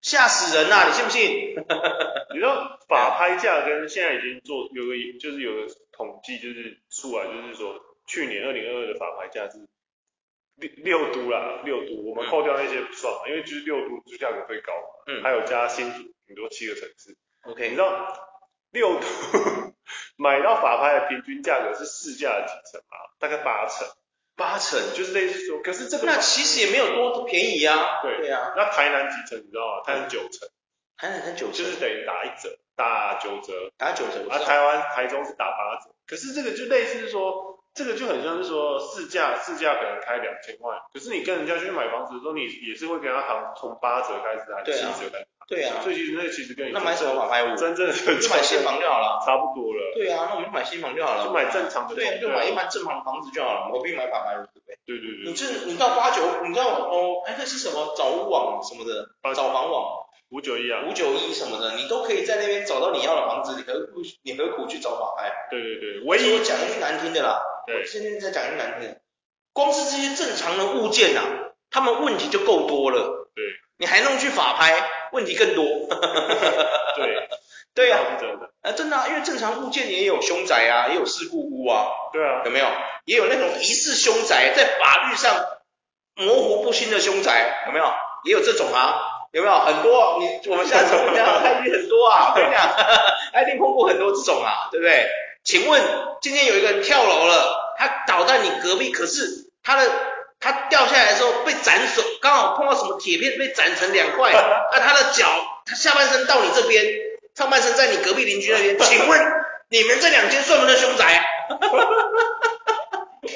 吓死人呐、啊！你信不信？你说法拍价跟现在已经做有个就是有个。统计就是出来，就是说去年二零二二的法拍价是六六都啦，六都，我们扣掉那些不算嘛，因为就是六都就价格最高嘛，嗯，还有加新竹，顶多七个城市，OK，你知道六都 买到法拍的平均价格是市价的几成吗？大概八成，八成？就是类似说，可是这个那其实也没有多便宜啊，对，对啊，那台南几成你知道吗？台南九成，台南才九成，就是等于打一折。打九折，打九折，啊，台湾台中是打八折，可是这个就类似是说，这个就很像是说市价市价可能开两千万，可是你跟人家去买房子的时候，你也是会跟他行从八折开始还是七折开始，对啊，所以其实那其实跟你那买什么法拍屋？真正的就买新房就好了，差不多了。对啊，那我们就买新房就好了，就买正常的，对，就买一般正常的房子就好了，何必买法拍屋？对对对，你这你到八九，你知道哦，哎，那是什么找屋网什么的，找房网。五九一啊，五九一什么的，你都可以在那边找到你要的房子，你何苦你何苦去找法拍？对对对，唯一我讲一句难听的啦，对我今天在讲一句难听的，光是这些正常的物件啊，他们问题就够多了，对，你还弄去法拍，问题更多，对，对呀、啊，真的，啊真的啊，因为正常物件也有凶宅啊，也有事故屋啊，对啊，有没有？也有那种疑似凶宅，在法律上模糊不清的凶宅，有没有？也有这种啊。有没有很多？你我们下次我们要开局很多啊！我跟你讲，一定碰过很多这种啊，对不对？请问今天有一个人跳楼了，他倒在你隔壁，可是他的他掉下来的时候被斩首，刚好碰到什么铁片被斩成两块，那他的脚，他下半身到你这边，上半身在你隔壁邻居那边，请问你们这两间算不算凶宅？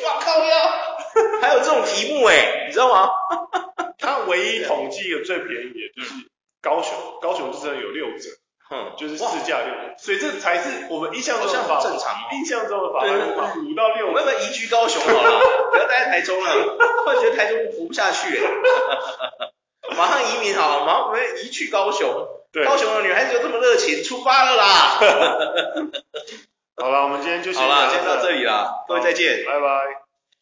哇靠呀！还有这种题目哎，你知道吗？他唯一统计的最便宜的就是高雄，高雄就真的有六折，嗯，就是市价六折，所以这才是我们印象中的法，正常，印象中的法拍屋五到六折。我们要不要移居高雄好了？不要待在台中了，突然觉得台中活不下去，马上移民好，马上我们移去高雄。对，高雄的女孩子就这么热情，出发了啦！好了，我们今天就先好了，先到这里啦，各位再见，拜拜。